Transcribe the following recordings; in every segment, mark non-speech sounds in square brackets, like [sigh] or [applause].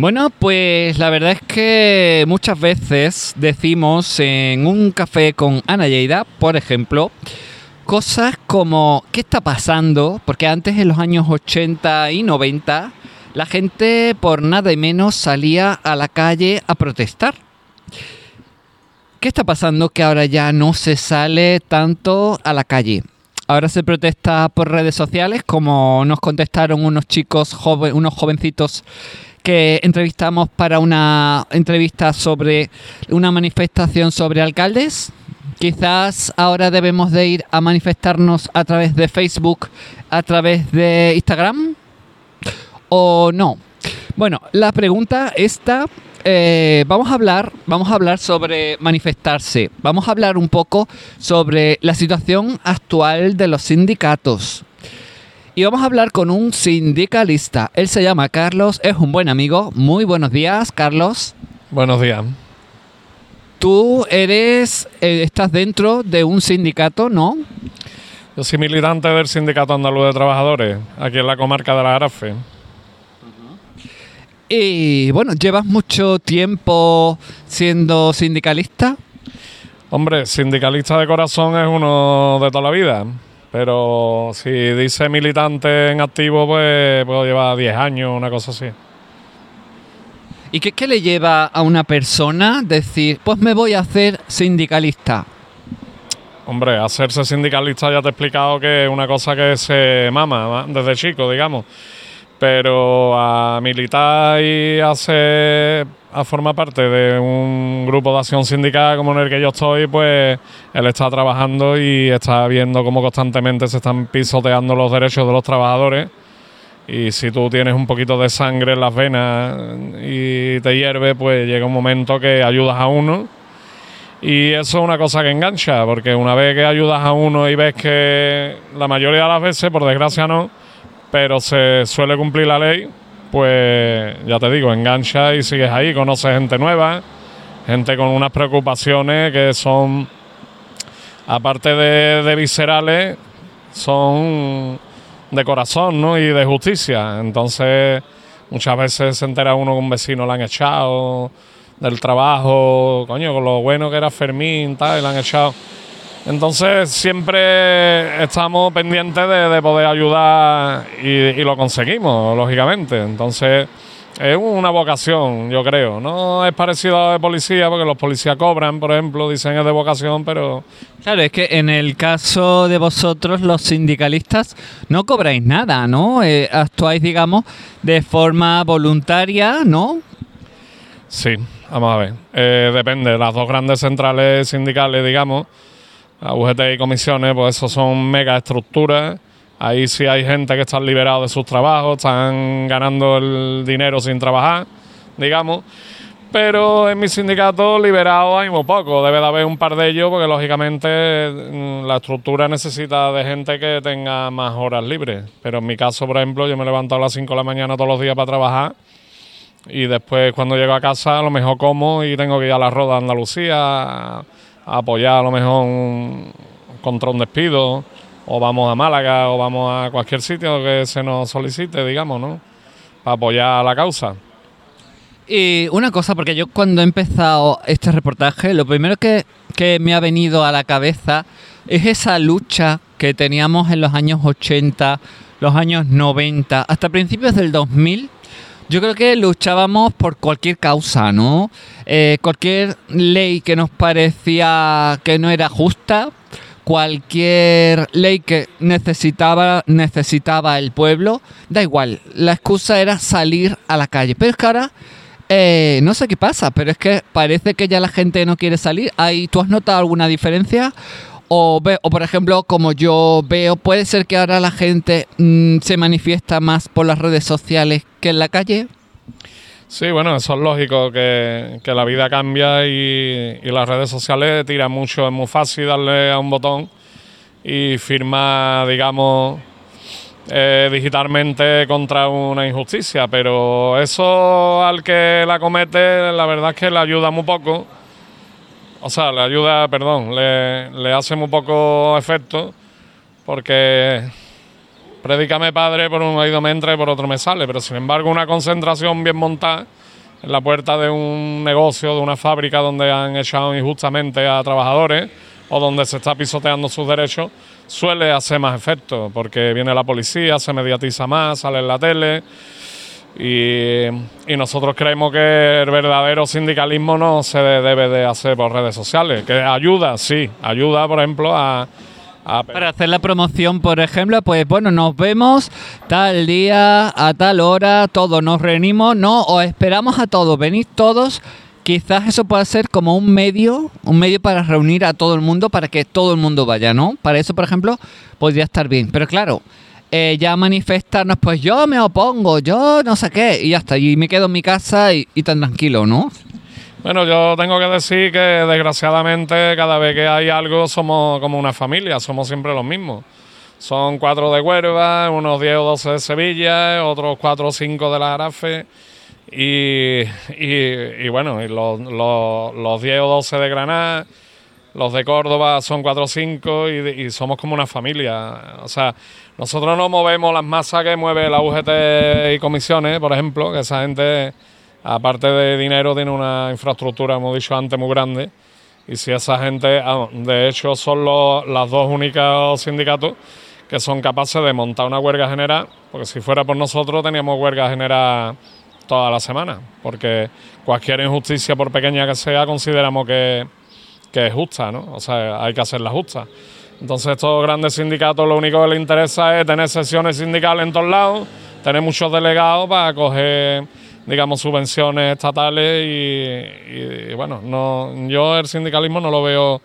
Bueno, pues la verdad es que muchas veces decimos en un café con Ana Lleida, por ejemplo, cosas como ¿qué está pasando? Porque antes en los años 80 y 90 la gente por nada y menos salía a la calle a protestar. ¿Qué está pasando que ahora ya no se sale tanto a la calle? Ahora se protesta por redes sociales, como nos contestaron unos chicos, unos jovencitos que entrevistamos para una entrevista sobre una manifestación sobre alcaldes. Quizás ahora debemos de ir a manifestarnos a través de Facebook, a través de Instagram o no. Bueno, la pregunta está eh, vamos a hablar, vamos a hablar sobre manifestarse. Vamos a hablar un poco sobre la situación actual de los sindicatos. Y vamos a hablar con un sindicalista. Él se llama Carlos, es un buen amigo. Muy buenos días, Carlos. Buenos días. Tú eres, eh, estás dentro de un sindicato, ¿no? Yo soy militante del Sindicato Andaluz de Trabajadores, aquí en la comarca de la Arafe. Y bueno, ¿llevas mucho tiempo siendo sindicalista? Hombre, sindicalista de corazón es uno de toda la vida. Pero si dice militante en activo, pues puedo llevar 10 años, una cosa así. ¿Y qué, qué, le lleva a una persona decir, pues me voy a hacer sindicalista? Hombre, hacerse sindicalista ya te he explicado que es una cosa que se mama desde chico, digamos pero a militar y a, a formar parte de un grupo de acción sindical como en el que yo estoy, pues él está trabajando y está viendo cómo constantemente se están pisoteando los derechos de los trabajadores. Y si tú tienes un poquito de sangre en las venas y te hierve, pues llega un momento que ayudas a uno. Y eso es una cosa que engancha, porque una vez que ayudas a uno y ves que la mayoría de las veces, por desgracia no, pero se suele cumplir la ley, pues ya te digo, engancha y sigues ahí, conoces gente nueva, gente con unas preocupaciones que son, aparte de, viscerales, son de corazón ¿no? y de justicia. Entonces, muchas veces se entera uno que un vecino le han echado del trabajo, coño, con lo bueno que era Fermín, tal, y le han echado. Entonces siempre estamos pendientes de, poder ayudar y, lo conseguimos, lógicamente. Entonces es una vocación, yo creo. No es parecido a de policía, porque los policías cobran, por ejemplo, dicen es de vocación, pero... Claro, es que en el caso de vosotros, los sindicalistas, no cobráis nada, ¿no? Eh, actuáis, digamos, de forma voluntaria, ¿no? Sí, vamos a ver. Eh, depende, las dos grandes centrales sindicales, digamos UGT y comisiones, pues eso son mega estructuras. Ahí sí hay gente que está liberado de sus trabajos, están ganando el dinero sin trabajar, digamos. Pero en mi sindicato liberado hay muy poco, debe de haber un par de ellos porque lógicamente mm, la estructura necesita de gente que tenga más horas libres. Pero en mi caso, por ejemplo, yo me levanto a las 5 de la mañana todos los días para trabajar y después cuando llego a casa a lo mejor como y tengo que ir a la Roda de Andalucía apoyar a lo mejor un, contra un despido, o vamos a Málaga, o vamos a cualquier sitio que se nos solicite, digamos, ¿no? Para apoyar a la causa. Y una cosa, porque yo cuando he empezado este reportaje, lo primero que, que me ha venido a la cabeza es esa lucha que teníamos en los años 80, los años 90, hasta principios del 2000, yo creo que luchábamos por cualquier causa, ¿no? Eh, cualquier ley que nos parecía que no era justa, cualquier ley que necesitaba, necesitaba el pueblo, da igual, la excusa era salir a la calle. Pero es que ahora, eh, no sé qué pasa, pero es que parece que ya la gente no quiere salir. ¿Ahí, ¿Tú has notado alguna diferencia? O, o, por ejemplo, como yo veo, puede ser que ahora la gente mm, se manifiesta más por las redes sociales que en la calle. Sí, bueno, eso es lógico, que, la vida cambia y, las redes sociales tiran mucho, es muy fácil darle a un botón y firmar, digamos, eh, digitalmente contra una injusticia, pero eso al que la comete, la verdad es que le ayuda muy poco o sea, le ayuda, perdón, le, hace muy poco efecto porque predícame padre, por un oído me entra y por otro me sale, pero sin embargo una concentración bien montada en la puerta de un negocio, de una fábrica donde han echado injustamente a trabajadores o donde se está pisoteando sus derechos, suele hacer más efecto, porque viene la policía, se mediatiza más, sale en la tele. Y, y, nosotros creemos que el verdadero sindicalismo no se debe de hacer por redes sociales, que ayuda, sí, ayuda, por ejemplo, a, para hacer la promoción, por ejemplo, pues bueno, nos vemos tal día, a tal hora, todos nos reunimos, no, o esperamos a todos, venid todos. Quizás eso pueda ser como un medio, un medio para reunir a todo el mundo, para que todo el mundo vaya, ¿no? Para eso, por ejemplo, podría estar bien. Pero claro, eh, ya manifestarnos, pues yo me opongo, yo no sé qué, y está, y me quedo en mi casa y, tan tranquilo, ¿no? Bueno, yo tengo que decir que desgraciadamente cada vez que hay algo somos como una familia, somos siempre los mismos. Son cuatro de Huerva, unos 10 o 12 de Sevilla, otros cuatro o cinco de la Arafe y, y, bueno, y los, los, los, 10 o 12 de Granada, los de Córdoba son cuatro o cinco y, y somos como una familia. O sea, nosotros no movemos las masas que mueve la UGT y comisiones, por ejemplo, que esa gente aparte de dinero, tiene una infraestructura, hemos dicho antes, muy grande. Y si esa gente, ah, de hecho, son los, las dos únicas sindicatos que son capaces de montar una huelga general, porque si fuera por nosotros teníamos huelga general toda la semana, porque cualquier injusticia, por pequeña que sea, consideramos que, que es justa, ¿no? O sea, hay que hacerla justa. Entonces, estos grandes sindicatos lo único que les interesa es tener sesiones sindicales en todos lados, tener muchos delegados para coger digamos, subvenciones estatales y, bueno, no, yo el sindicalismo no lo veo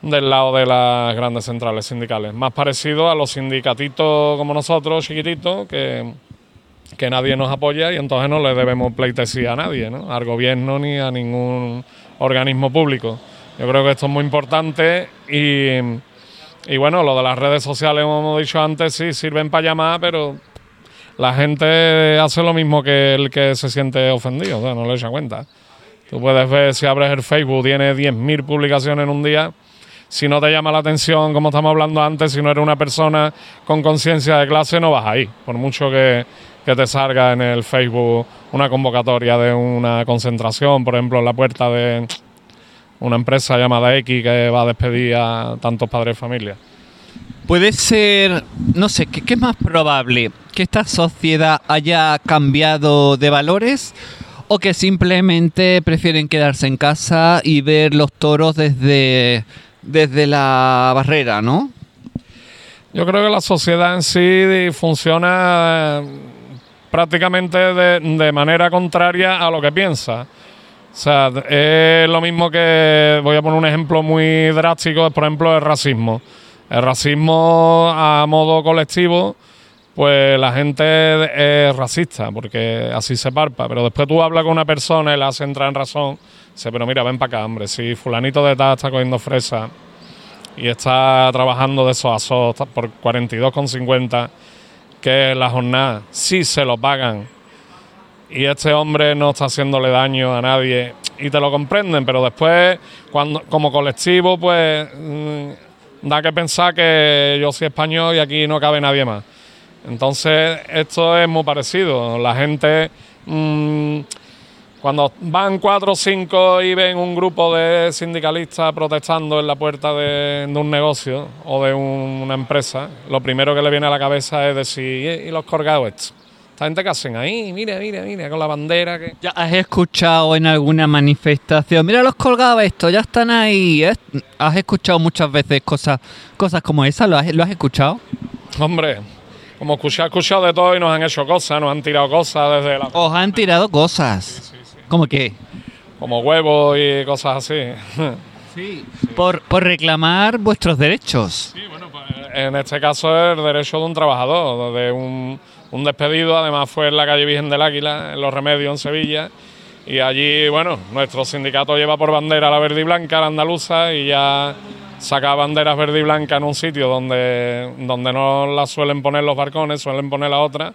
del lado de las grandes centrales sindicales, más parecido a los sindicatitos como nosotros, chiquititos, que, que nadie nos apoya y entonces no le debemos pleitesía a nadie, ¿no? al gobierno ni a ningún organismo público. Yo creo que esto es muy importante y, y bueno, lo de las redes sociales, como hemos dicho antes, sí sirven para llamar, pero la gente hace lo mismo que el que se siente ofendido, o sea, no le echa cuenta. Tú puedes ver si abres el Facebook, tiene 10.000 publicaciones en un día. Si no te llama la atención, como estamos hablando antes, si no eres una persona con conciencia de clase, no vas ahí. Por mucho que, que te salga en el Facebook una convocatoria de una concentración, por ejemplo, en la puerta de una empresa llamada X que va a despedir a tantos padres de familia. Puede ser, no sé, ¿qué, es más probable? ¿Que esta sociedad haya cambiado de valores o que simplemente prefieren quedarse en casa y ver los toros desde, desde la barrera, ¿no? Yo creo que la sociedad en sí funciona eh, prácticamente de, de manera contraria a lo que piensa. O sea, es lo mismo que, voy a poner un ejemplo muy drástico, por ejemplo, el racismo. El racismo a modo colectivo, pues la gente es racista, porque así se parpa. Pero después tú hablas con una persona y la haces entrar en razón. Dice, pero mira, ven para acá, hombre. Si fulanito de tal está cogiendo fresa y está trabajando de esos asos por 42,50, que la jornada, sí se lo pagan. Y este hombre no está haciéndole daño a nadie y te lo comprenden, pero después, cuando como colectivo, pues mm, da que pensar que yo soy español y aquí no cabe nadie más. Entonces, esto es muy parecido. La gente, mm, cuando van cuatro o cinco y ven un grupo de sindicalistas protestando en la puerta de, un negocio o de una empresa, lo primero que le viene a la cabeza es decir, ¿y los colgados esta gente que hacen ahí, mira, mira, mira, con la bandera. Que... ¿Ya has escuchado en alguna manifestación? Mira los colgados esto, ya están ahí. ¿eh? ¿Has escuchado muchas veces cosas, cosas como esas? ¿Lo has, ¿Lo has escuchado? Hombre, como escuché, escuchado de todo y nos han hecho cosas, nos han tirado cosas desde la... ¿Os han tirado cosas? Sí, sí, sí. ¿Cómo qué? Como huevos y cosas así. [laughs] Sí. Por, por reclamar vuestros derechos. Sí, bueno, pues en este caso es el derecho de un trabajador, de un un despedido, además fue en la calle Virgen del Águila, en Los Remedios, en Sevilla. Y allí, bueno, nuestro sindicato lleva por bandera la verde y blanca, la andaluza, y ya saca banderas verde y blanca en un sitio donde, donde no las suelen poner los barcones, suelen poner la otra.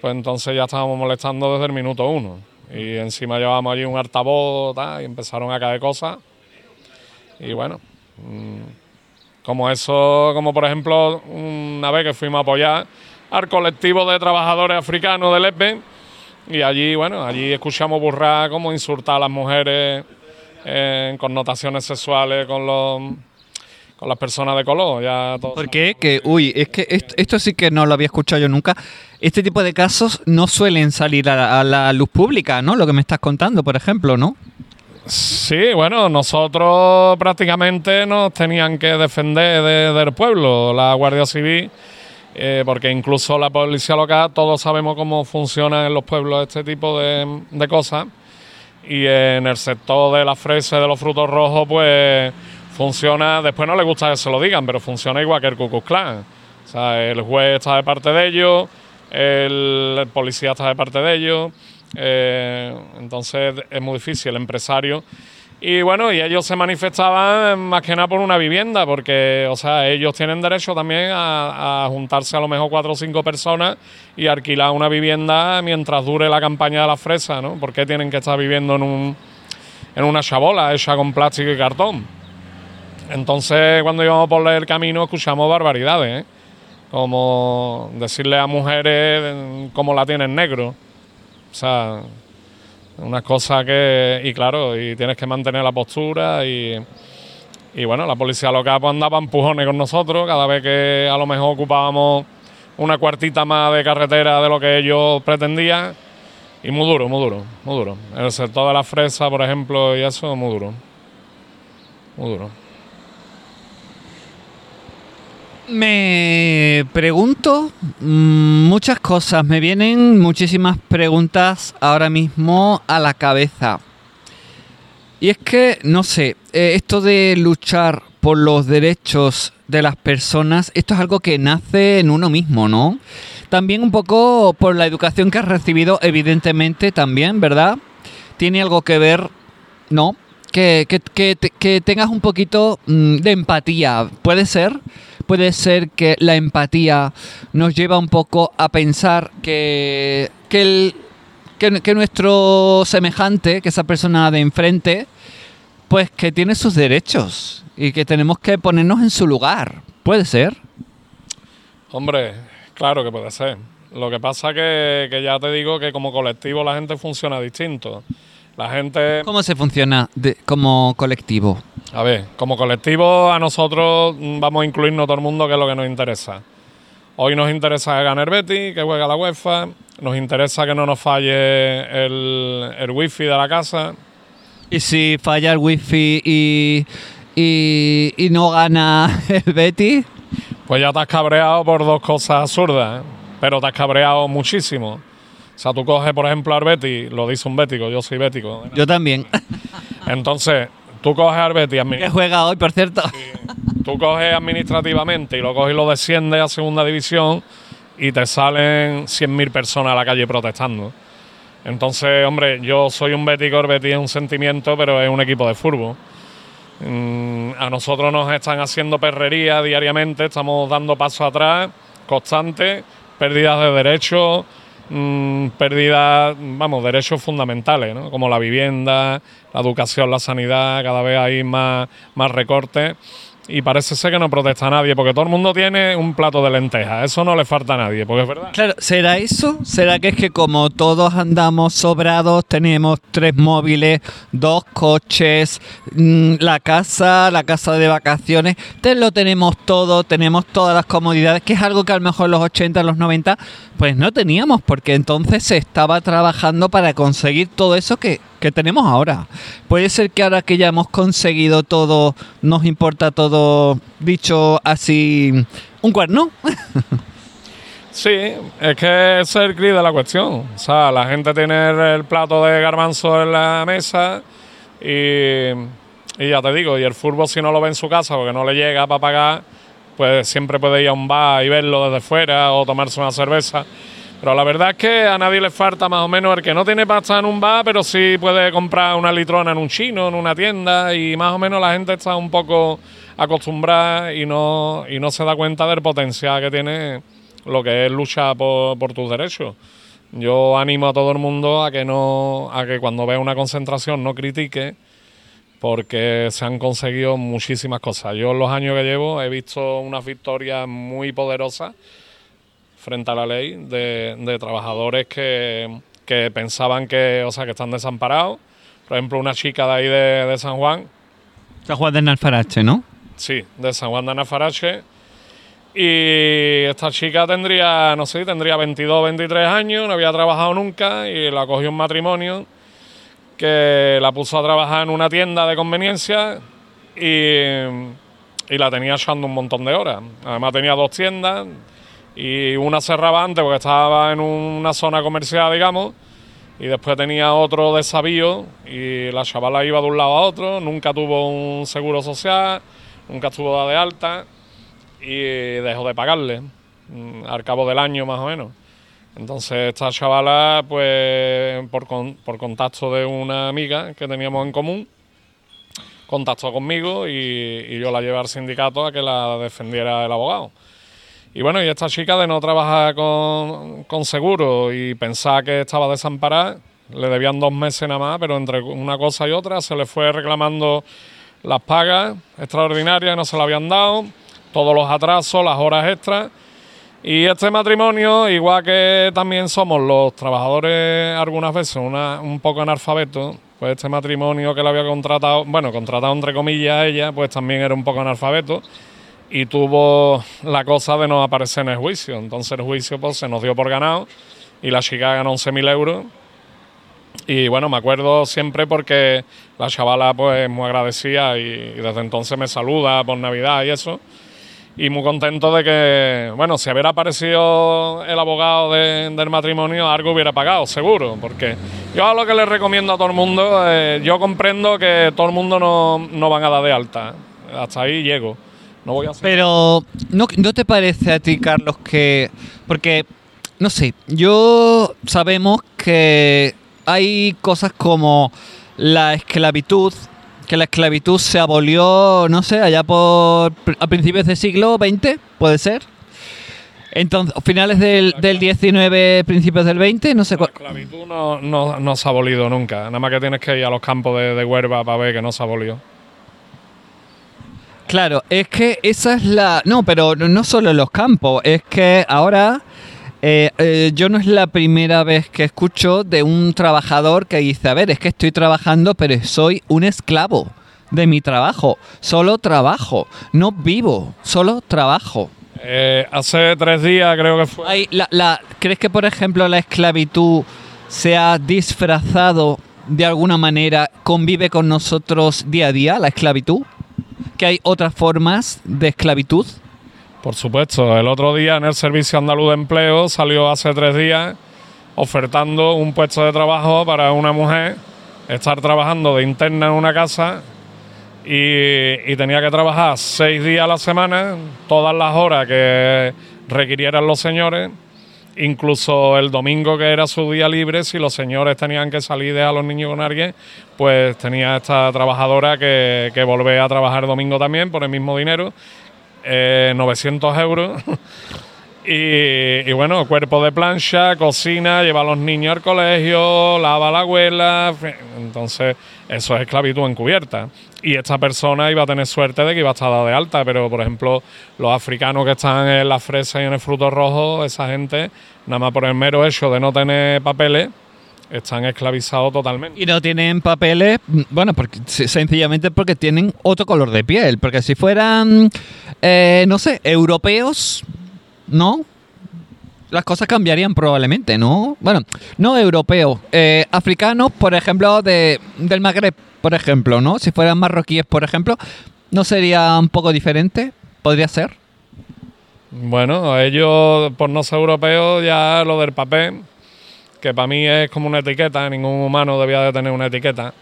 Pues entonces ya estábamos molestando desde el minuto uno. Y encima llevábamos allí un altavoz y empezaron a caer cosas. Y bueno, mm, como eso, como por ejemplo, una vez que fuimos a apoyar al colectivo de trabajadores africanos del EPE Y allí, bueno, allí escuchamos burrar como insultar a las mujeres en connotaciones sexuales con los con las personas de color. Ya todos ¿Por qué? Que, uy, es que esto, esto sí que no lo había escuchado yo nunca. Este tipo de casos no suelen salir a la, a la luz pública, ¿no? Lo que me estás contando, por ejemplo, ¿no? Sí, bueno, nosotros prácticamente nos tenían que defender de- del pueblo, la Guardia Civil, eh, porque incluso la policía local, todos sabemos cómo funciona en los pueblos este tipo de, de cosas. Y en el sector de las fresas y de los frutos rojos, pues funciona, después no le gusta que se lo digan, pero funciona igual que el Ku Klan. O sea, el juez está de parte de ellos, el, policía está de parte de ellos, eh, entonces es muy difícil, el empresario. Y bueno, y ellos se manifestaban más que nada por una vivienda, porque, o sea, ellos tienen derecho también a, a juntarse a lo mejor cuatro o cinco personas y alquilar una vivienda mientras dure la campaña de la fresa, ¿no? ¿Por qué tienen que estar viviendo en, un, en una chabola hecha con plástico y cartón? Entonces, cuando íbamos por el camino, escuchamos barbaridades, ¿eh? como decirle a mujeres cómo la tienen negro. O sea, unas cosas que. Y claro, y tienes que mantener la postura y. Y bueno, la policía local pues, andaba empujones con nosotros cada vez que a lo mejor ocupábamos una cuartita más de carretera de lo que ellos pretendían. Y muy duro, muy duro, muy duro. El sector de la fresa, por ejemplo, y eso, muy duro. Muy duro. Me pregunto mm, muchas cosas, me vienen muchísimas preguntas ahora mismo a la cabeza. Y es que, no sé, eh, esto de luchar por los derechos de las personas, esto es algo que nace en uno mismo, ¿no? También un poco por la educación que has recibido, evidentemente también, ¿verdad? Tiene algo que ver, ¿no? Que, que- que que tengas un poquito mm, de empatía, ¿puede ser? Puede ser que la empatía nos lleva un poco a pensar que, que, el, que, nuestro semejante, que esa persona de enfrente, pues que tiene sus derechos y que tenemos que ponernos en su lugar. ¿Puede ser? Hombre, claro que puede ser. Lo que pasa que, que ya te digo que como colectivo la gente funciona distinto. La gente, ¿Cómo se funciona de- como colectivo? a ver, como colectivo a nosotros mm, vamos a incluirnos todo el mundo que es lo que nos interesa. Hoy nos interesa que gane el Betis, que juegue la UEFA, nos interesa que no nos falle el, el wifi de la casa, Y si falla el wifi y, y, y no gana [laughs] el Betty, Pues ya te has cabreado por dos cosas absurdas, ¿eh? pero te has cabreado muchísimo. O sea, tú coges, por ejemplo, al Betis, lo dice un bético, yo soy bético. yo también. Entonces, tú coges Betis, admi- que juega hoy, por cierto. tú coges administrativamente y lo coges y lo desciendes a segunda división y te salen 100.000 personas a la calle protestando. Entonces, hombre, yo soy un bético, el Betis es un sentimiento, pero es un equipo de fútbol. Mm, a nosotros nos están haciendo perrería diariamente, estamos dando pasos atrás, constantes, pérdidas de derechos, mm, pérdidas, vamos, derechos fundamentales, ¿no? como la vivienda, la educación, la sanidad, cada vez hay más, más recortes. Y parece ser que no protesta nadie, porque todo el mundo tiene un plato de lentejas. Eso no le falta a nadie, porque es verdad. Claro, ¿será eso? ¿Será que es que como todos andamos sobrados, tenemos tres móviles, dos coches, mm, la casa, la casa de vacaciones, lo tenemos todo, tenemos todas las comodidades, que es algo que a lo mejor los 80, en los 90, pues no teníamos, porque entonces se estaba trabajando para conseguir todo eso que, que tenemos ahora. Puede ser que ahora que ya hemos conseguido todo, nos importa todo, dicho así, un cuerno. [laughs] Sí, es que es el de la cuestión. O sea, la gente tiene el plato de garbanzo en la mesa y, y ya te digo, y el fútbol si no lo ve en su casa porque no le llega para pagar, pues siempre puede ir a un bar y verlo desde fuera o tomarse una cerveza. Pero la verdad es que a nadie le falta más o menos el que no tiene pasta en un bar, pero sí puede comprar una litrona en un chino, en una tienda, y más o menos la gente está un poco acostumbrada y no, y no se da cuenta del potencial que tiene lo que es luchar por, por tus derechos. Yo animo a todo el mundo a que no, a que cuando vea una concentración no critique, porque se han conseguido muchísimas cosas. Yo en los años que llevo he visto unas victorias muy poderosas frente a la ley de, de trabajadores que, que pensaban que, o sea, que están desamparados. Por ejemplo, una chica de ahí de, de San Juan, San Juan de Nalfarache, ¿no? sí, de San Juan de Anafarache. Y esta chica tendría, no sé, tendría 22, 23 años, no había trabajado nunca y la cogió un matrimonio que la puso a trabajar en una tienda de conveniencia y, y la tenía echando un montón de horas. Además tenía dos tiendas y una cerraba antes porque estaba en una zona comercial, digamos, y después tenía otro desavío y la chavala iba de un lado a otro, nunca tuvo un seguro social, nunca estuvo dada de alta y dejó de pagarle mm, al cabo del año más o menos. Entonces esta chavala, pues por, con- por contacto de una amiga que teníamos en común, contactó conmigo y, y yo la llevé al sindicato a que la defendiera el abogado. Y bueno, y esta chica de no trabajar con, con seguro y pensar que estaba desamparada, le debían dos meses nada más, pero entre una cosa y otra se le fue reclamando las pagas extraordinarias, no se le habían dado, todos los atrasos, las horas extras. Y este matrimonio, igual que también somos los trabajadores algunas veces una- un poco analfabetos, pues este matrimonio que le había contratado, bueno, contratado entre comillas a ella, pues también era un poco analfabeto y tuvo la cosa de no aparecer en el juicio. Entonces el juicio pues se nos dio por ganado y la chica ganó 11.000 euros. Y bueno, me acuerdo siempre porque la chavala pues muy agradecida y, y desde entonces me saluda por Navidad y eso. Y muy contento de que, bueno, si hubiera aparecido el abogado de- del matrimonio, algo hubiera pagado, seguro. Porque yo lo que le recomiendo a todo el mundo, eh, yo comprendo que todo el mundo no, no van a dar de alta. Hasta ahí llego. No voy a hacer. Pero, ¿no, ¿no te parece a ti, Carlos, que... Porque, no sé, yo sabemos que hay cosas como la esclavitud, que la esclavitud se abolió, no sé, allá por a principios del siglo XX, puede ser. Entonces, finales del, del 19, principios del 20, no sé La cuál. esclavitud no, no, no se ha abolido nunca. Nada más que tienes que ir a los campos de, de Huerva para ver que no se abolió. Claro, es que esa es la... No, pero no- solo en los campos, es que ahora eh, eh, yo no es la primera vez que escucho de un trabajador que dice, a ver, es que estoy trabajando, pero soy un esclavo de mi trabajo. Solo trabajo, no vivo, solo trabajo. Eh, hace tres días creo que fue. La, la- ¿Crees que, por ejemplo, la esclavitud se ha disfrazado de alguna manera, convive con nosotros día a día, la esclavitud? ¿Que hay otras formas de esclavitud? Por supuesto, el otro día en el Servicio Andaluz de Empleo salió hace tres días ofertando un puesto de trabajo para una mujer estar trabajando de interna en una casa y, y tenía que trabajar seis días a la semana, todas las horas que requirieran los señores, incluso el domingo que era su día libre, si los señores tenían que salir de a los niños con alguien, pues tenía esta trabajadora que, que volver a trabajar domingo también por el mismo dinero eh, 900 euros. [laughs] y, y bueno, cuerpo de plancha, cocina, lleva a los niños al colegio, lava a la abuela. Entonces, eso es esclavitud encubierta. Y esta persona iba a tener suerte de que iba a estar de alta, pero por ejemplo, los africanos que están en la fresa y en el fruto rojo, esa gente, nada más por el mero hecho de no tener papeles, están esclavizados totalmente. Y no tienen papeles, bueno, porque se- sencillamente porque tienen otro color de piel. Porque si fueran, eh, no sé, europeos, ¿no? Las cosas cambiarían probablemente, ¿no? Bueno, no europeos, eh, africanos, por ejemplo, de, del Magreb, por ejemplo, ¿no? Si fueran marroquíes, por ejemplo, ¿no sería un poco diferente? ¿Podría ser? Bueno, ellos, por no ser europeos, ya lo del papel, que para mí es como una etiqueta, ningún humano debía de tener una etiqueta.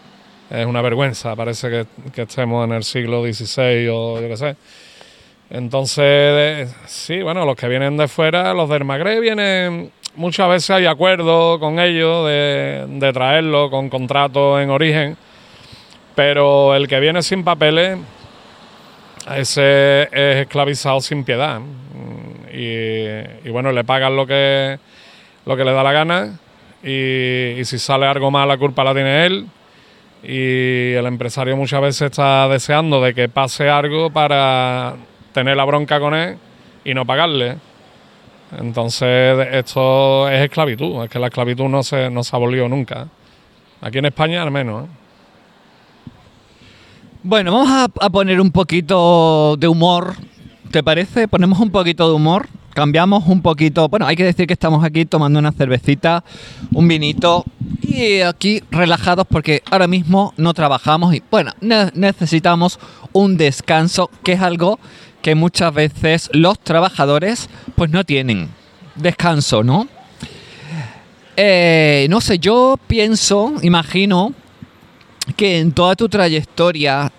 Es una vergüenza, parece que, que estemos en el siglo XVI o yo qué sé. Entonces, sí, bueno, los que vienen de fuera, los del Magreb vienen, muchas veces hay acuerdos con ellos de, de traerlo con contrato en origen, pero el que viene sin papeles, ese es esclavizado sin piedad. Y, y bueno, le pagan lo que, lo que le da la gana. Y, y si sale algo mal, la culpa la tiene él. Y el empresario muchas veces está deseando de que pase algo para tener la bronca con él y no pagarle. Entonces, esto es esclavitud, es que la esclavitud no se, no se abolió nunca. Aquí en España al menos. ¿eh? Bueno, vamos a, poner un poquito de humor. ¿Te parece? Ponemos un poquito de humor. Cambiamos un poquito. Bueno, hay que decir que estamos aquí tomando una cervecita, un vinito y aquí relajados porque ahora mismo no trabajamos y bueno, ne- necesitamos un descanso, que es algo que muchas veces los trabajadores pues no tienen. Descanso, ¿no? Eh, no sé, yo pienso, imagino que en toda tu trayectoria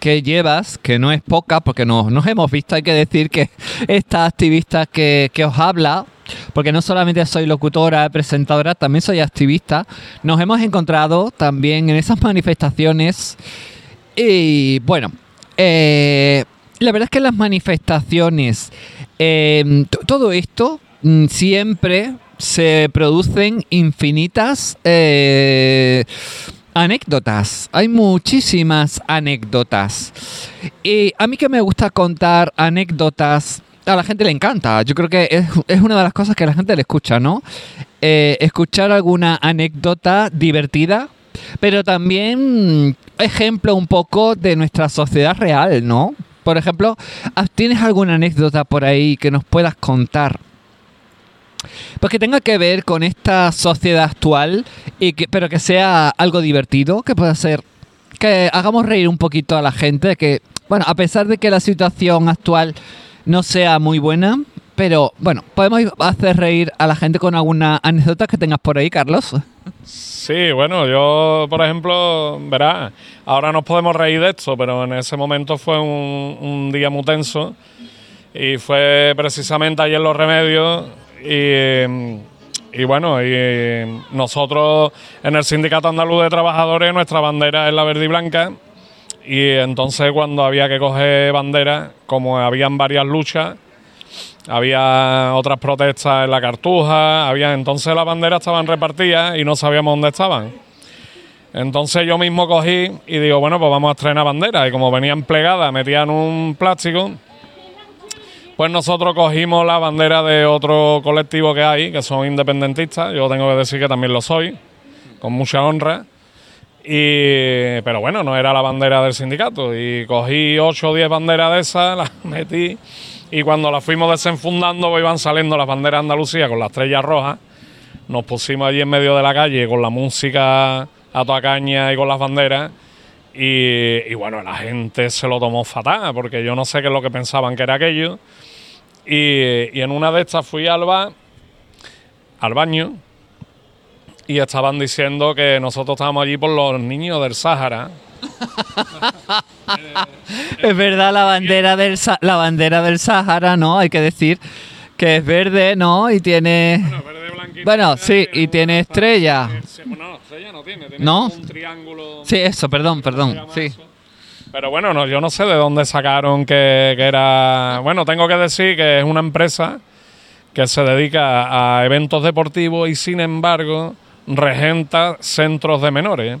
que llevas, que no es poca, porque nos, nos hemos visto, hay que decir que [laughs] esta activista que, que os habla, porque no solamente soy locutora, presentadora, también soy activista, nos hemos encontrado también en esas manifestaciones y bueno, eh, la verdad es que las manifestaciones, t- todo esto mm, siempre se producen infinitas eh, anécdotas. Hay muchísimas anécdotas. Y a mí que me gusta contar anécdotas, a la gente le encanta. Yo creo que es, es una de las cosas que a la gente le escucha, ¿no? Eh, escuchar alguna anécdota divertida, pero también mm, ejemplo un poco de nuestra sociedad real, ¿no? Por ejemplo, ¿tienes alguna anécdota por ahí que nos puedas contar? Pues que tenga que ver con esta sociedad actual, y que, pero que sea algo divertido, que pueda ser que hagamos reír un poquito a la gente, que, bueno, a pesar de que la situación actual no sea muy buena, pero bueno, podemos hacer reír a la gente con alguna anécdota que tengas por ahí, Carlos. Sí, bueno, yo, por ejemplo, verás, ahora nos podemos reír de esto, pero en ese momento fue un, un día muy tenso y fue precisamente ayer los remedios y, y bueno, y nosotros en el Sindicato Andaluz de Trabajadores nuestra bandera es la verde y blanca y entonces cuando había que coger bandera, como habían varias luchas, había otras protestas en la Cartuja, había entonces las banderas estaban repartidas y no sabíamos dónde estaban. Entonces yo mismo cogí y digo, bueno, pues vamos a estrenar banderas. Y como venían plegadas, metían un plástico, pues nosotros cogimos la bandera de otro colectivo que hay, que son independentistas. Yo tengo que decir que también lo soy, con mucha honra. Y, pero bueno, no era la bandera del sindicato. Y cogí 8 o 10 banderas de esas, [laughs] las metí. Y cuando las fuimos desenfundando, pues iban saliendo las banderas de Andalucía con la estrella roja. Nos pusimos allí en medio de la calle con la música a toda caña y con las banderas. Y, bueno, la gente se lo tomó fatal, porque yo no sé qué es lo que pensaban que era aquello. Y, en una de estas fui al, ba- al baño y estaban diciendo que nosotros estábamos allí por los niños del Sáhara. [laughs] Es verdad, la bandera del la bandera del Sahara, ¿no? Hay que decir que es verde, ¿no? Y tiene verde, blanco y Bueno, sí, y tiene estrella. No, estrella no tiene, tiene un triángulo. Sí, eso, perdón, perdón. Sí. eso. Pero bueno, no, yo no sé de dónde sacaron que, que era. Bueno, tengo que decir que es una empresa que se dedica a eventos deportivos y sin embargo regenta centros de menores.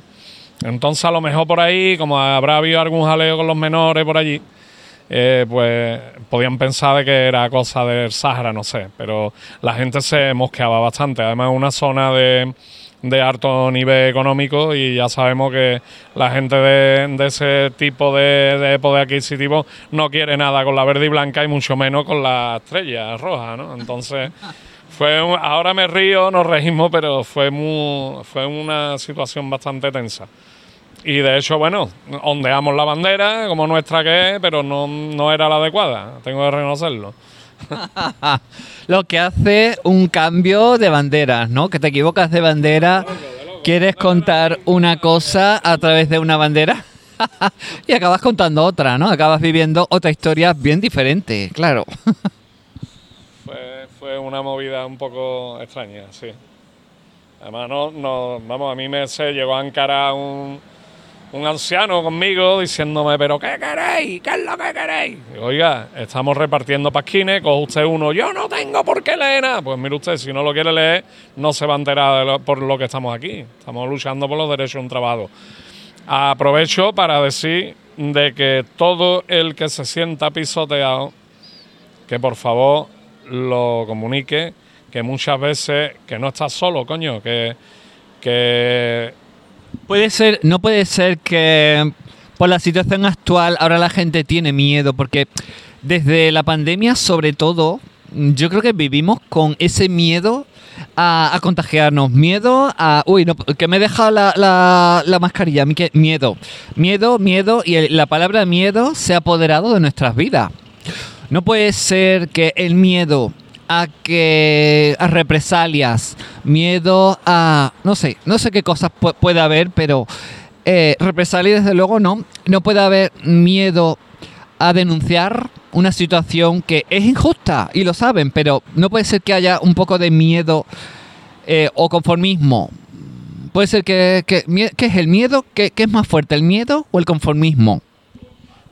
Entonces a lo mejor por ahí, como habrá habido algún jaleo con los menores por allí, eh, pues podían pensar de que era cosa del Sahara, no sé, pero la gente se mosqueaba bastante. Además una zona de, de alto nivel económico y ya sabemos que la gente de, de ese tipo de, de poder adquisitivo no quiere nada con la verde y blanca y mucho menos con la estrella roja, ¿no? Entonces... [laughs] Fue un- ahora me río, nos reímos, pero fue muy, fue una situación bastante tensa. Y de hecho, bueno, ondeamos la bandera como nuestra que es, pero no, no era la adecuada, tengo que reconocerlo. [laughs] Lo que hace un cambio de banderas, ¿no? Que te equivocas de bandera, quieres contar una cosa a través de una bandera [laughs] y acabas contando otra, ¿no? Acabas viviendo otra historia bien diferente, claro. [laughs] Fue, fue una movida un poco extraña, sí. Además, no, no, vamos, a mí me se llegó a encarar un, un anciano conmigo diciéndome, pero ¿qué queréis? ¿Qué es lo que queréis? Oiga, estamos repartiendo pasquines, coge usted uno, yo no tengo por qué leer nada. Pues mire usted, si no lo quiere leer, no se va a enterar de lo- por lo que estamos aquí. Estamos luchando por los derechos de un trabajo. Aprovecho para decir de que todo el que se sienta pisoteado, que por favor lo comunique, que muchas veces, que no estás solo, coño, que, que Puede ser, no puede ser que por la situación actual ahora la gente tiene miedo, porque desde la pandemia sobre todo, yo creo que vivimos con ese miedo a, contagiarnos, miedo a... Uy, no, que me he dejado la, la- la mascarilla, miedo, miedo, miedo, y el- la palabra miedo se ha apoderado de nuestras vidas. No puede ser que el miedo a que a represalias, miedo a no sé, no sé qué cosas pu- puede haber, pero eh, represalias desde luego no. No puede haber miedo a denunciar una situación que es injusta y lo saben, pero no puede ser que haya un poco de miedo eh, o conformismo. Puede ser que, que ¿qué es el miedo? ¿Qué, qué es más fuerte, el miedo o el conformismo?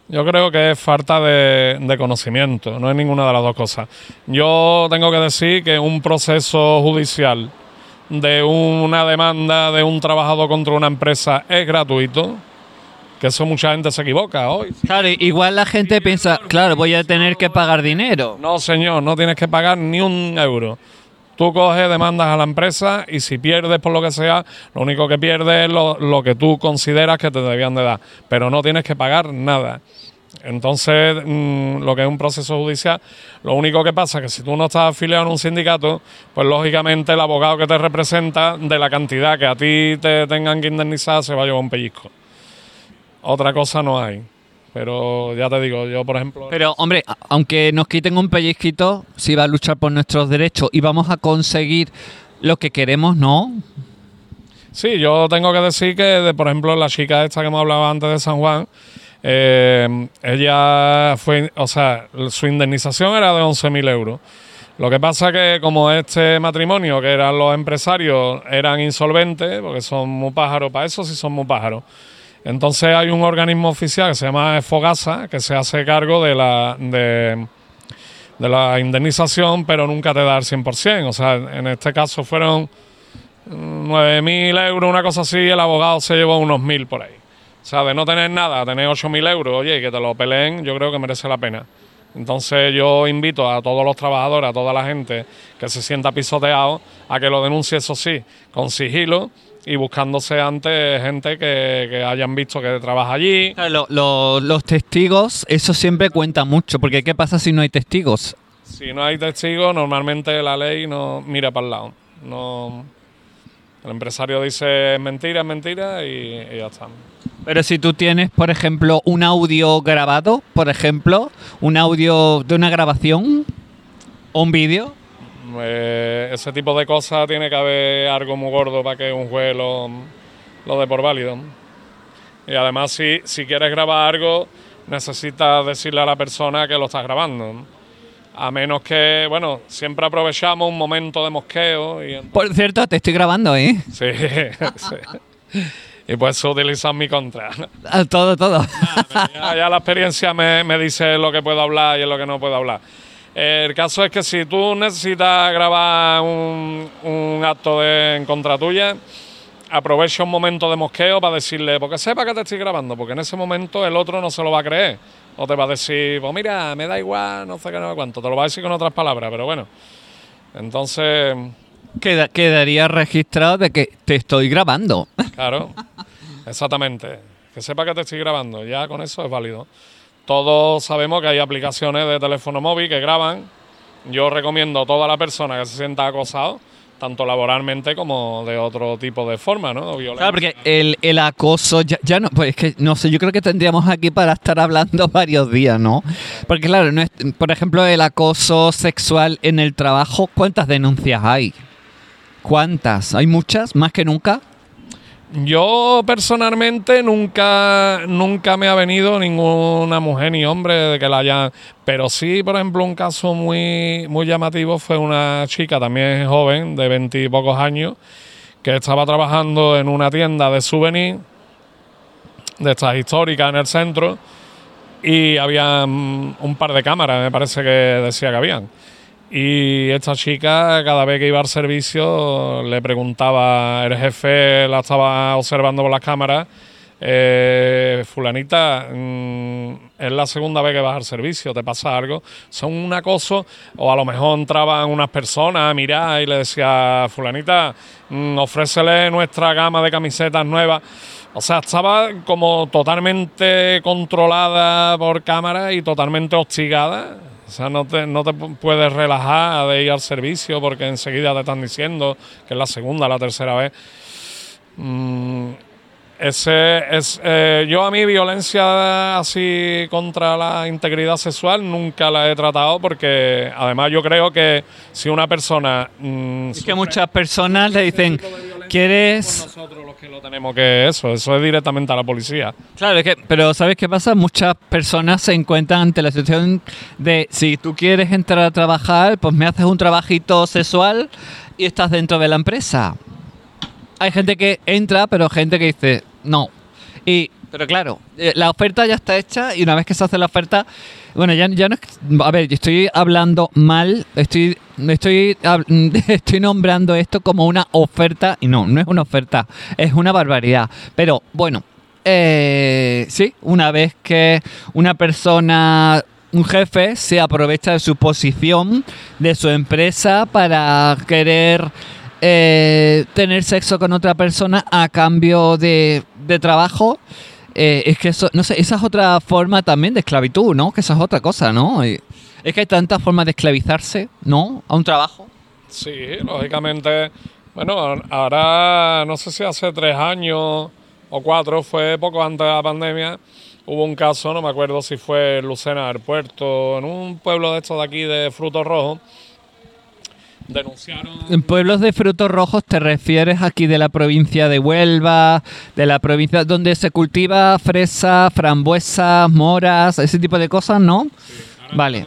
Yo creo que es falta de, de conocimiento, no es ninguna de las dos cosas. Yo tengo que decir que un proceso judicial de una demanda de un trabajador contra una empresa es gratuito, que eso mucha gente se equivoca hoy. Claro, igual la gente piensa, claro, voy a tener que pagar dinero. No, señor, no tienes que pagar ni un euro. Tú coges, demandas a la empresa y si pierdes por lo que sea, lo único que pierdes es lo, lo que tú consideras que te debían de dar, pero no tienes que pagar nada. Entonces, mm, lo que es un proceso judicial, lo único que pasa es que si tú no estás afiliado en un sindicato, pues lógicamente el abogado que te representa, de la cantidad que a ti te tengan que indemnizar, se va a llevar un pellizco. Otra cosa no hay. Pero ya te digo, yo por ejemplo... Pero, hombre, aunque nos quiten un pellizquito, si va a luchar por nuestros derechos y vamos a conseguir lo que queremos, ¿no? Sí, yo tengo que decir que, de, por ejemplo, la chica esta que hemos hablado antes de San Juan, eh, ella fue, o sea, su indemnización era de 11.000 euros. Lo que pasa que como este matrimonio, que eran los empresarios, eran insolventes, porque son muy pájaros, para eso sí son muy pájaros. Entonces hay un organismo oficial que se llama Fogasa, que se hace cargo de la, de, la indemnización, pero nunca te da el 100%. O sea, en este caso fueron 9.000 euros, una cosa así, el abogado se llevó unos 1.000 por ahí. O sea, de no tener nada, tener 8.000 euros, oye, y que te lo peleen, yo creo que merece la pena. Entonces yo invito a todos los trabajadores, a toda la gente que se sienta pisoteado, a que lo denuncie, eso sí, con sigilo y buscándose antes gente que, que hayan visto que trabaja allí. Claro, lo- lo- los testigos, eso siempre cuenta mucho, porque ¿qué pasa si no hay testigos? Si no hay testigos, normalmente la ley no mira para el lado. No, el empresario dice mentira, mentira y, y ya está. Pero si tú tienes, por ejemplo, un audio grabado, por ejemplo, un audio de una grabación o un vídeo, Eh, ese tipo de cosas tiene que haber algo muy gordo para que un juez lo, lo dé por válido. Y además, si, si quieres grabar algo, necesitas decirle a la persona que lo estás grabando. A menos que, bueno, siempre aprovechamos un momento de mosqueo y ent- por cierto, te estoy grabando, ¿eh? sí, [laughs] sí. Y pues en mi contra. Ah, Todo, todo. Ya, ya la experiencia me, me dice lo que puedo hablar y lo que no puedo hablar. El caso es que si tú necesitas grabar un, un acto de, en contra tuya, aprovecha un momento de mosqueo para decirle, porque sepa que te estoy grabando, porque en ese momento el otro no se lo va a creer. O te va a decir, pues mira, me da igual, no sé qué, no sé cuánto. Te lo va a decir con otras palabras, pero bueno. Entonces, Queda- quedaría registrado de que te estoy grabando. Claro, exactamente. Que sepa que te estoy grabando, ya con eso es válido. Todos sabemos que hay aplicaciones de teléfono móvil que graban. Yo recomiendo a toda la persona que se sienta acosado, tanto laboralmente como de otro tipo de forma, ¿no? Claro, porque el, el acoso ya, ya no, pues es que no sé, yo creo que tendríamos aquí para estar hablando [laughs] varios días, ¿no? Porque claro, no es- por ejemplo, el acoso sexual en el trabajo, ¿cuántas denuncias hay? ¿Cuántas? ¿Hay muchas? ¿Más que nunca? Yo personalmente nunca, nunca me ha venido ninguna mujer ni hombre de que la hayan. Pero sí, por ejemplo, un caso muy, muy llamativo fue una chica también joven, de veintipocos años, que estaba trabajando en una tienda de souvenir, de estas históricas en el centro, y había mm, un par de cámaras, me parece que decía que habían. Y esta chica, cada vez que iba al servicio, le preguntaba, el jefe la estaba observando por las cámaras, eh, fulanita, mm, es la segunda vez que vas al servicio, te pasa algo, son un acoso, o a lo mejor entraban unas personas a mirar y le decía, fulanita, mm, ofrécele nuestra gama de camisetas nuevas. O sea, estaba como totalmente controlada por cámara y totalmente hostigada. O sea, no te, no te puedes relajar de ir al servicio porque enseguida te están diciendo que es la segunda, la tercera vez. Mm, ese es eh, yo a mí violencia así contra la integridad sexual nunca la he tratado porque además yo creo que si una persona mm, es que muchas personas le dicen quieres nosotros los que lo tenemos que eso eso es directamente a la policía. Claro es que pero sabes qué pasa muchas personas se encuentran ante la situación de si tú quieres entrar a trabajar pues me haces un trabajito sexual y estás dentro de la empresa. Hay gente que entra, pero gente que dice no. Y, pero claro, eh, la oferta ya está hecha y una vez que se hace la oferta, bueno, ya, ya no es. A ver, estoy hablando mal, estoy, estoy, [laughs] estoy nombrando esto como una oferta y no, no es una oferta, es una barbaridad. Pero bueno, eh, sí, una vez que una persona un jefe se aprovecha de su posición, de su empresa, para querer eh, tener sexo con otra persona a cambio de, trabajo. Eh, es que eso, no sé, esa es otra forma también de esclavitud, ¿no? Que esa es otra cosa, ¿no? Es que hay tantas formas de esclavizarse, ¿no? A un trabajo. Sí, lógicamente. Bueno, ahora no sé si hace tres años o cuatro, fue poco antes de la pandemia, hubo un caso, no me acuerdo si fue Lucena del Puerto, en un pueblo de estos de aquí de Frutos Rojos, denunciaron. En pueblos de frutos rojos te refieres aquí de la provincia de Huelva, de la provincia donde se cultiva fresa, frambuesas, moras, ese tipo de cosas, ¿no? vale.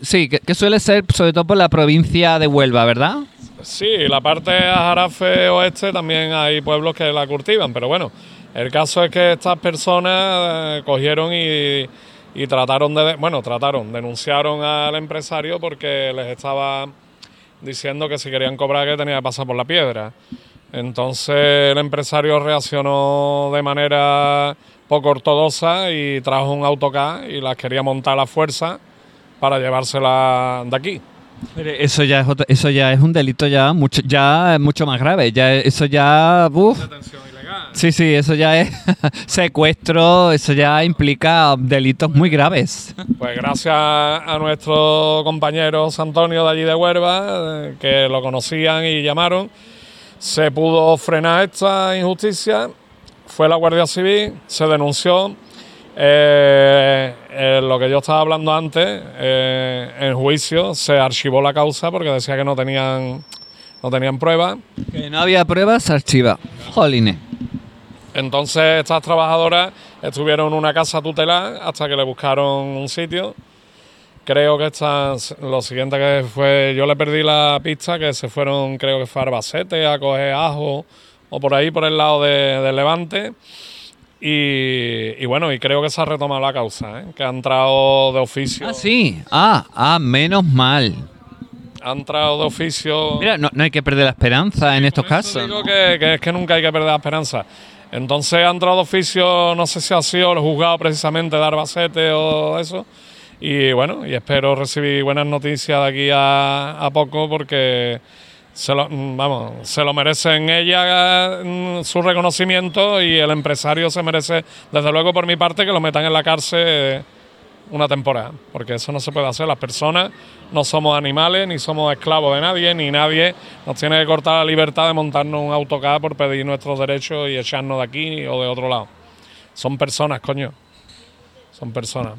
Sí, que, suele ser sobre todo por la provincia de Huelva, ¿verdad? Sí, la parte de Jarafe oeste también hay pueblos que la cultivan, pero bueno, el caso es que estas personas eh, cogieron y, y trataron de, bueno, trataron, denunciaron al empresario porque les estaba diciendo que si querían cobrar que tenía que pasar por la piedra. Entonces el empresario reaccionó de manera poco ortodoxa y trajo un autocar y las quería montar a la fuerza para llevársela de aquí. eso ya es eso ya es un delito ya mucho ya mucho más grave, ya eso ya Sí, sí, eso ya es [laughs] secuestro, eso ya implica delitos muy graves. Pues gracias a nuestros compañeros Antonio de allí de Huerva, eh, que lo conocían y llamaron, se pudo frenar esta injusticia. Fue la Guardia Civil, se denunció. Eh, eh, lo que yo estaba hablando antes, en juicio se archivó la causa porque decía que no tenían, no tenían pruebas. Que no había pruebas, se archiva. Jolines. Entonces estas trabajadoras estuvieron en una casa tutelar hasta que le buscaron un sitio. Creo que estas, lo siguiente que fue, yo le perdí la pista, que se fueron, creo que fue a Arbacete a coger ajo o por ahí, por el lado de, Levante. Y, bueno, y creo que se ha retomado la causa, ¿eh? que ha entrado de oficio. Ah, sí. Ah, ah, menos mal. Ha entrado de oficio. Mira, no, hay que perder la esperanza en estos casos. Digo que, que, es que nunca hay que perder la esperanza. Entonces ha entrado oficio, no sé si ha sido el juzgado precisamente de Arbacete o eso. Y bueno, y espero recibir buenas noticias de aquí a, poco porque se lo, vamos, se lo merecen ella mm, su reconocimiento y el empresario se merece, desde luego por mi parte, que lo metan en la cárcel una temporada, porque eso no se puede hacer. Las personas no somos animales, ni somos esclavos de nadie, ni nadie nos tiene que cortar la libertad de montarnos un autocar por pedir nuestros derechos y echarnos de aquí o de otro lado. Son personas, coño. Son personas.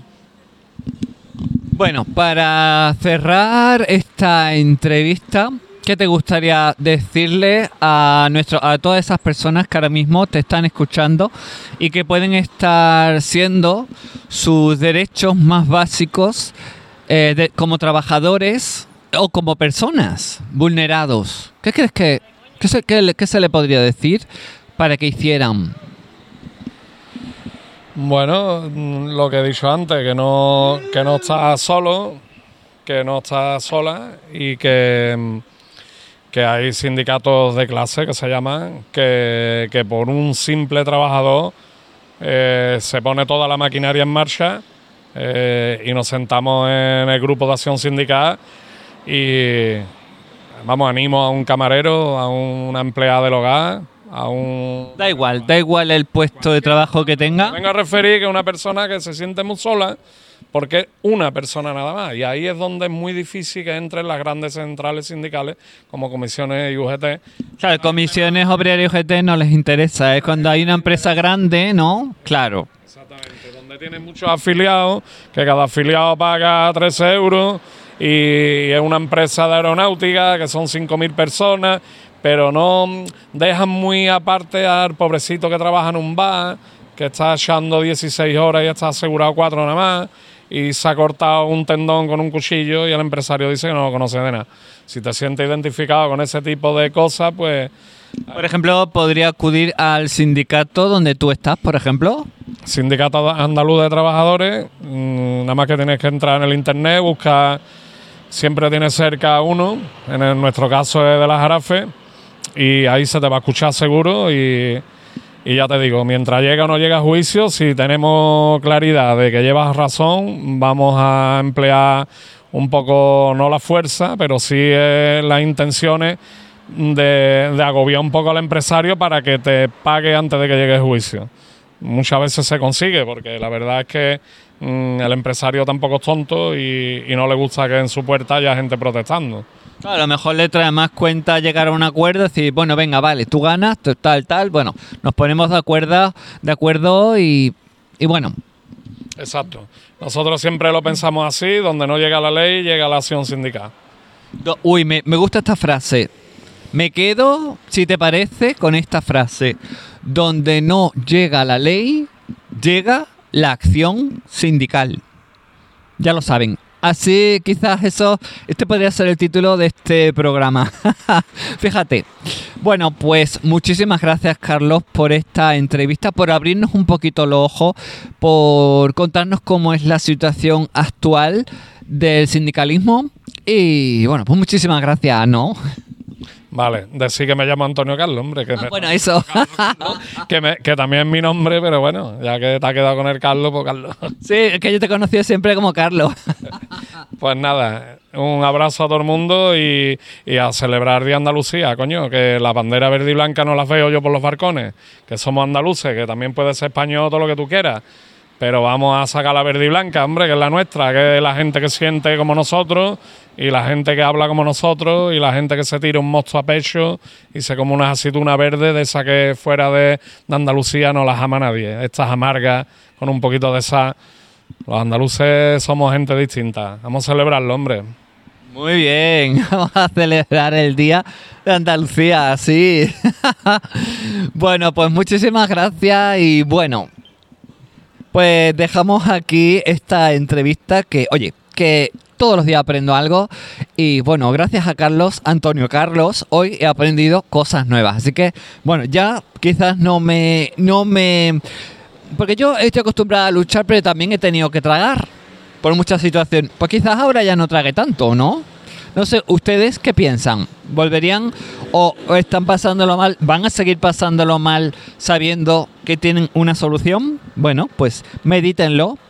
Bueno, para cerrar esta entrevista, ¿Qué te gustaría decirle a, nuestro, a todas esas personas que ahora mismo te están escuchando y que pueden estar siendo sus derechos más básicos eh, como trabajadores o como personas vulnerados? ¿Qué crees que qué se, qué se le podría decir para que hicieran? Bueno, lo que he dicho antes, que no, que no estás solo, que no estás sola y que que hay sindicatos de clase que se llaman, que, por un simple trabajador eh, se pone toda la maquinaria en marcha eh, y nos sentamos en el grupo de acción sindical y vamos, animo a un camarero, a una empleada del hogar, a un... Da igual, da igual el puesto de trabajo que tenga. Vengo a referir que una persona que se siente muy sola porque es una persona nada más. Y ahí es donde es muy difícil que entren las grandes centrales sindicales como comisiones y UGT. Claro, comisiones obreras y UGT no les interesa. Es cuando hay una empresa grande, ¿no? Claro. Exactamente, donde tienen muchos afiliados, que cada afiliado paga 13 euros y es una empresa de aeronáutica que son 5.000 personas, pero no dejan muy aparte al pobrecito que trabaja en un bar, que está echando 16 horas y está asegurado 4 nada más, y se ha cortado un tendón con un cuchillo y el empresario dice que no lo conoce de nada. Si te sientes identificado con ese tipo de cosas, pues... Por ejemplo, podría acudir al sindicato donde tú estás, por ejemplo. Sindicato Andaluz de Trabajadores, mm, nada más que tienes que entrar en el internet, buscar siempre tienes cerca uno, en nuestro caso es de la Jarafe, y ahí se te va a escuchar seguro y, ya te digo, mientras llega o no llega a juicio, si tenemos claridad de que llevas razón, vamos a emplear un poco, no la fuerza, pero sí las intenciones de, de agobiar un poco al empresario para que te pague antes de que llegue el juicio. Muchas veces se consigue, porque la verdad es que Mm, el empresario tampoco es tonto y, no le gusta que en su puerta haya gente protestando. A lo mejor le trae más cuenta llegar a un acuerdo, decir, bueno, venga, vale, tú ganas, tal, tal, bueno, nos ponemos de acuerdo, de acuerdo y, bueno. Exacto. Nosotros siempre lo pensamos así, donde no llega la ley, llega la acción sindical. Uy, me, me gusta esta frase. Me quedo, si te parece, con esta frase. Donde no llega la ley, llega la acción sindical. Ya lo saben. Así quizás eso, este podría ser el título de este programa. [laughs] Fíjate. Bueno, pues muchísimas gracias Carlos por esta entrevista, por abrirnos un poquito los ojos, por contarnos cómo es la situación actual del sindicalismo. Y bueno, pues muchísimas gracias, ¿no? Vale, decir que me llamo Antonio Carlos, hombre. Que ah, bueno, eso. [laughs] que, también es mi nombre, pero bueno, ya que te ha quedado con el Carlos, pues Carlos. Sí, es que yo te conocí siempre como Carlos. [laughs] pues nada, un abrazo a todo el mundo y, a celebrar Día Andalucía, coño, que la bandera verde y blanca no la veo yo por los barcones, que somos andaluces, que también puede ser español todo lo que tú quieras. Pero vamos a sacar la verde y blanca, hombre, que es la nuestra, que es la gente que siente como nosotros y la gente que habla como nosotros y la gente que se tira un mosto a pecho y se come una aceituna verde de esa que fuera de, Andalucía no las ama nadie. Estas amargas con un poquito de esa. Los andaluces somos gente distinta. Vamos a celebrarlo, hombre. Muy bien, [laughs] vamos a celebrar el Día de Andalucía, sí. [laughs] bueno, pues muchísimas gracias y bueno, pues dejamos aquí esta entrevista que, oye, que todos los días aprendo algo y bueno, gracias a Carlos, Antonio Carlos, hoy he aprendido cosas nuevas. Así que, bueno, ya quizás no me no me porque yo estoy acostumbrada a luchar, pero también he tenido que tragar por muchas situaciones. Pues quizás ahora ya no trague tanto, ¿no? No sé, ¿ustedes qué piensan? ¿Volverían o, están pasándolo mal? ¿Van a seguir pasándolo mal sabiendo que tienen una solución? Bueno, pues medítenlo